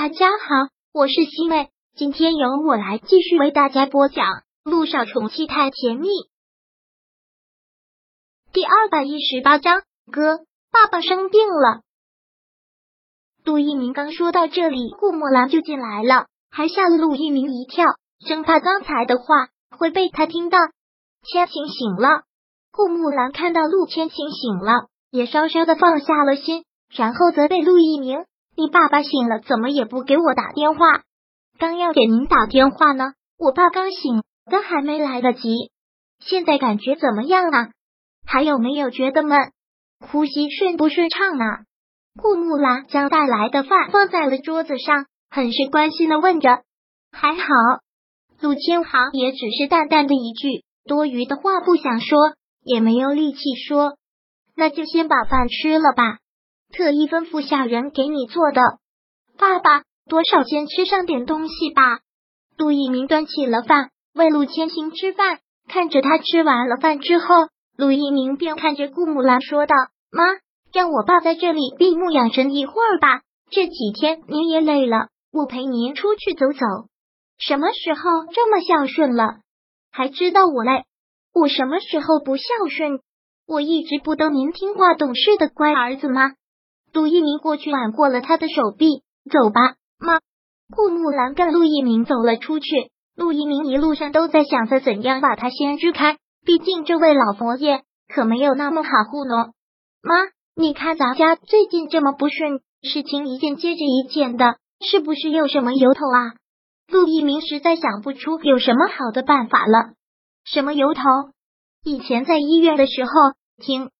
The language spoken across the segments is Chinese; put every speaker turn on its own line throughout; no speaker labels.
大家好，我是西妹，今天由我来继续为大家播讲《路上宠妻太甜蜜》第二百一十八章。哥，爸爸生病了。陆一鸣刚说到这里，顾墨兰就进来了，还吓了陆一鸣一跳，生怕刚才的话会被他听到。千晴醒了，顾木兰看到陆千晴醒了，也稍稍的放下了心，然后责备陆一鸣。你爸爸醒了，怎么也不给我打电话？刚要给您打电话呢，我爸刚醒，都还没来得及。现在感觉怎么样啊？还有没有觉得闷？呼吸顺不顺畅啊？顾木兰将带来的饭放在了桌子上，很是关心的问着。还好，陆千行也只是淡淡的一句，多余的话不想说，也没有力气说。那就先把饭吃了吧。特意吩咐下人给你做的，爸爸，多少先吃上点东西吧。陆一鸣端起了饭，为陆千行吃饭。看着他吃完了饭之后，陆一鸣便看着顾木兰说道：“妈，让我爸在这里闭目养神一会儿吧。这几天您也累了，我陪您出去走走。什么时候这么孝顺了？还知道我累？我什么时候不孝顺？我一直不都您听话懂事的乖儿子吗？”陆一鸣过去挽过了他的手臂，走吧，妈。顾木兰跟陆一鸣走了出去。陆一鸣一路上都在想着怎样把他先支开，毕竟这位老佛爷可没有那么好糊弄。妈，你看咱家最近这么不顺，事情一件接着一件的，是不是有什么由头啊？陆一鸣实在想不出有什么好的办法了。什么由头？以前在医院的时候，听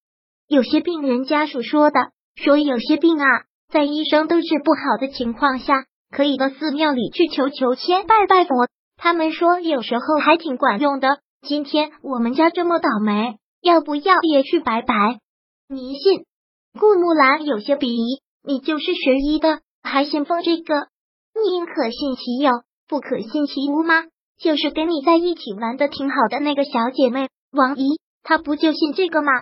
有些病人家属说的。说有些病啊，在医生都治不好的情况下，可以到寺庙里去求求签、拜拜佛。他们说有时候还挺管用的。今天我们家这么倒霉，要不要也去拜拜？迷信？顾木兰有些鄙夷。你就是学医的，还信奉这个？你可信其有，不可信其无吗？就是跟你在一起玩的挺好的那个小姐妹王姨，她不就信这个吗？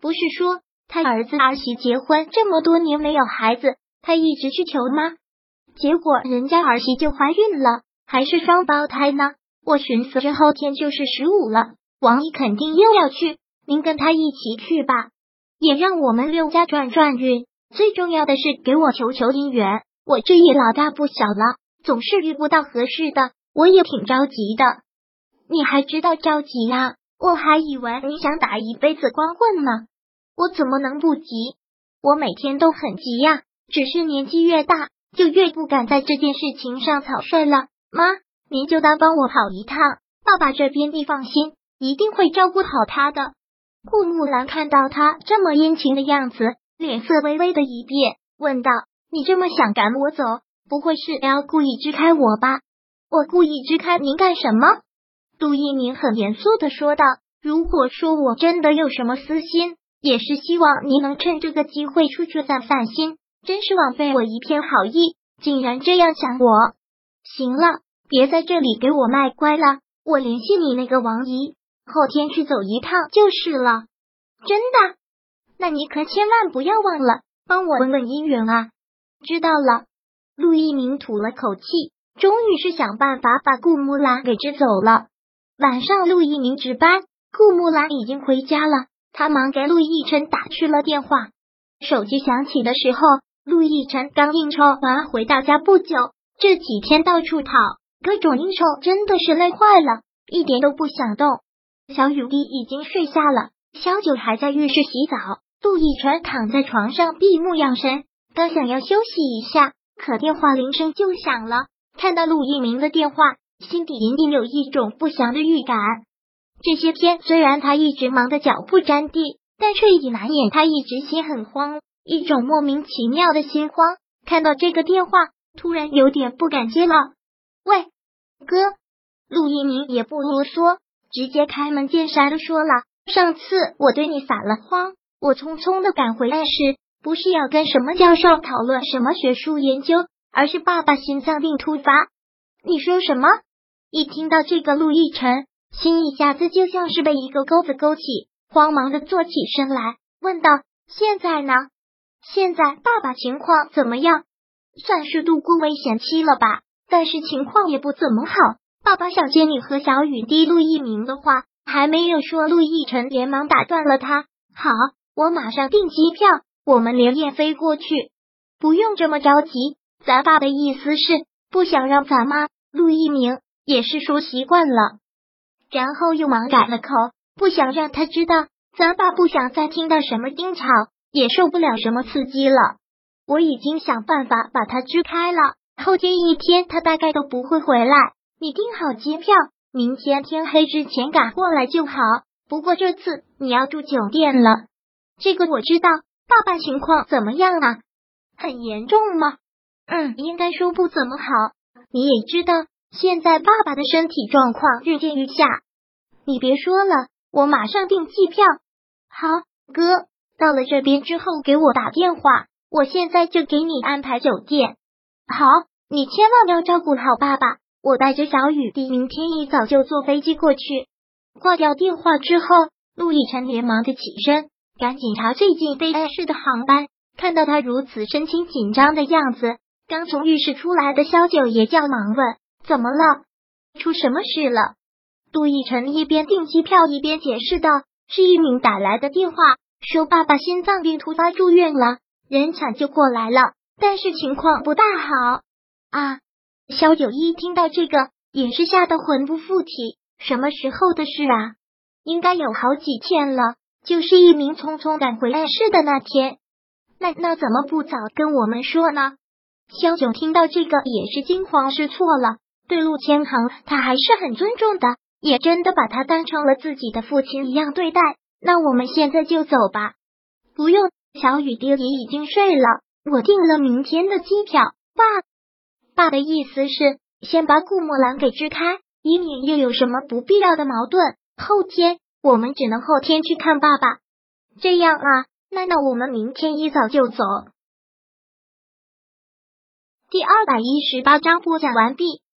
不是说。他儿子儿媳结婚这么多年没有孩子，他一直去求吗？结果人家儿媳就怀孕了，还是双胞胎呢。我寻思这后天就是十五了，王姨肯定又要去，您跟他一起去吧，也让我们六家转转运。最重要的是给我求求姻缘，我这也老大不小了，总是遇不到合适的，我也挺着急的。你还知道着急呀？我还以为你想打一辈子光棍呢。我怎么能不急？我每天都很急呀，只是年纪越大，就越不敢在这件事情上草率了。妈，您就当帮我跑一趟，爸爸这边你放心，一定会照顾好他的。顾木兰看到他这么殷勤的样子，脸色微微的一变，问道：“你这么想赶我走，不会是要故意支开我吧？”我故意支开您干什么？杜一鸣很严肃的说道：“如果说我真的有什么私心。”也是希望您能趁这个机会出去散散心，真是枉费我一片好意，竟然这样想我。行了，别在这里给我卖乖了，我联系你那个王姨，后天去走一趟就是了。真的？那你可千万不要忘了帮我问问姻缘啊！知道了。陆一鸣吐了口气，终于是想办法把顾木兰给支走了。晚上，陆一鸣值班，顾木兰已经回家了。他忙给陆亦辰打去了电话，手机响起的时候，陆亦辰刚应酬完回到家不久。这几天到处跑，各种应酬，真的是累坏了，一点都不想动。小雨滴已经睡下了，小九还在浴室洗澡，陆亦辰躺在床上闭目养神，刚想要休息一下，可电话铃声就响了。看到陆一鸣的电话，心底隐隐有一种不祥的预感。这些天虽然他一直忙得脚不沾地，但却已难掩他一直心很慌，一种莫名其妙的心慌。看到这个电话，突然有点不敢接了。喂，哥，陆一鸣也不啰嗦，直接开门见山的说了：“上次我对你撒了谎，我匆匆的赶回来时，不是要跟什么教授讨论什么学术研究，而是爸爸心脏病突发。你说什么？”一听到这个，陆亦辰。心一下子就像是被一个钩子勾起，慌忙的坐起身来，问道：“现在呢？现在爸爸情况怎么样？算是度过危险期了吧，但是情况也不怎么好。爸爸想见你和小雨滴。陆一鸣的话还没有说，陆亦辰连忙打断了他。好，我马上订机票，我们连夜飞过去。不用这么着急，咱爸的意思是不想让咱妈。陆一鸣也是说习惯了，然后又忙改了口，不想让他知道，咱爸不想再听到什么争吵，也受不了什么刺激了。我已经想办法把他支开了，后天一天他大概都不会回来。你订好机票，明天天黑之前赶过来就好。不过这次你要住酒店了，这个我知道。爸爸情况怎么样啊？很严重吗？嗯，应该说不怎么好。你也知道，现在爸爸的身体状况日渐愈下。你别说了，我马上订机票。好，哥，到了这边之后给我打电话，我现在就给你安排酒店。好，你千万要照顾好爸爸。我带着小雨滴明天一早就坐飞机过去。挂掉电话之后，陆亦辰连忙的起身，赶紧查最近飞安市的航班。看到他如此神情紧张的样子。刚从浴室出来的萧九也叫忙问：“怎么了？出什么事了？”杜奕晨一边订机票一边解释道：“是一名打来的电话，说爸爸心脏病突发住院了，人抢救过来了，但是情况不大好。”啊！萧九一听到这个也是吓得魂不附体。什么时候的事啊？应该有好几天了，就是一鸣匆匆赶回暗室的那天。那那怎么不早跟我们说呢？萧九听到这个也是惊慌失措了，对陆千行他还是很尊重的，也真的把他当成了自己的父亲一样对待。那我们现在就走吧。不用，小雨爹也已经睡了，我订了明天的机票。爸，爸的意思是先把顾墨兰给支开，以免又有什么不必要的矛盾。后天我们只能后天去看爸爸。这样啊，那那我们明天一早就走。第二百一十八章播讲完毕。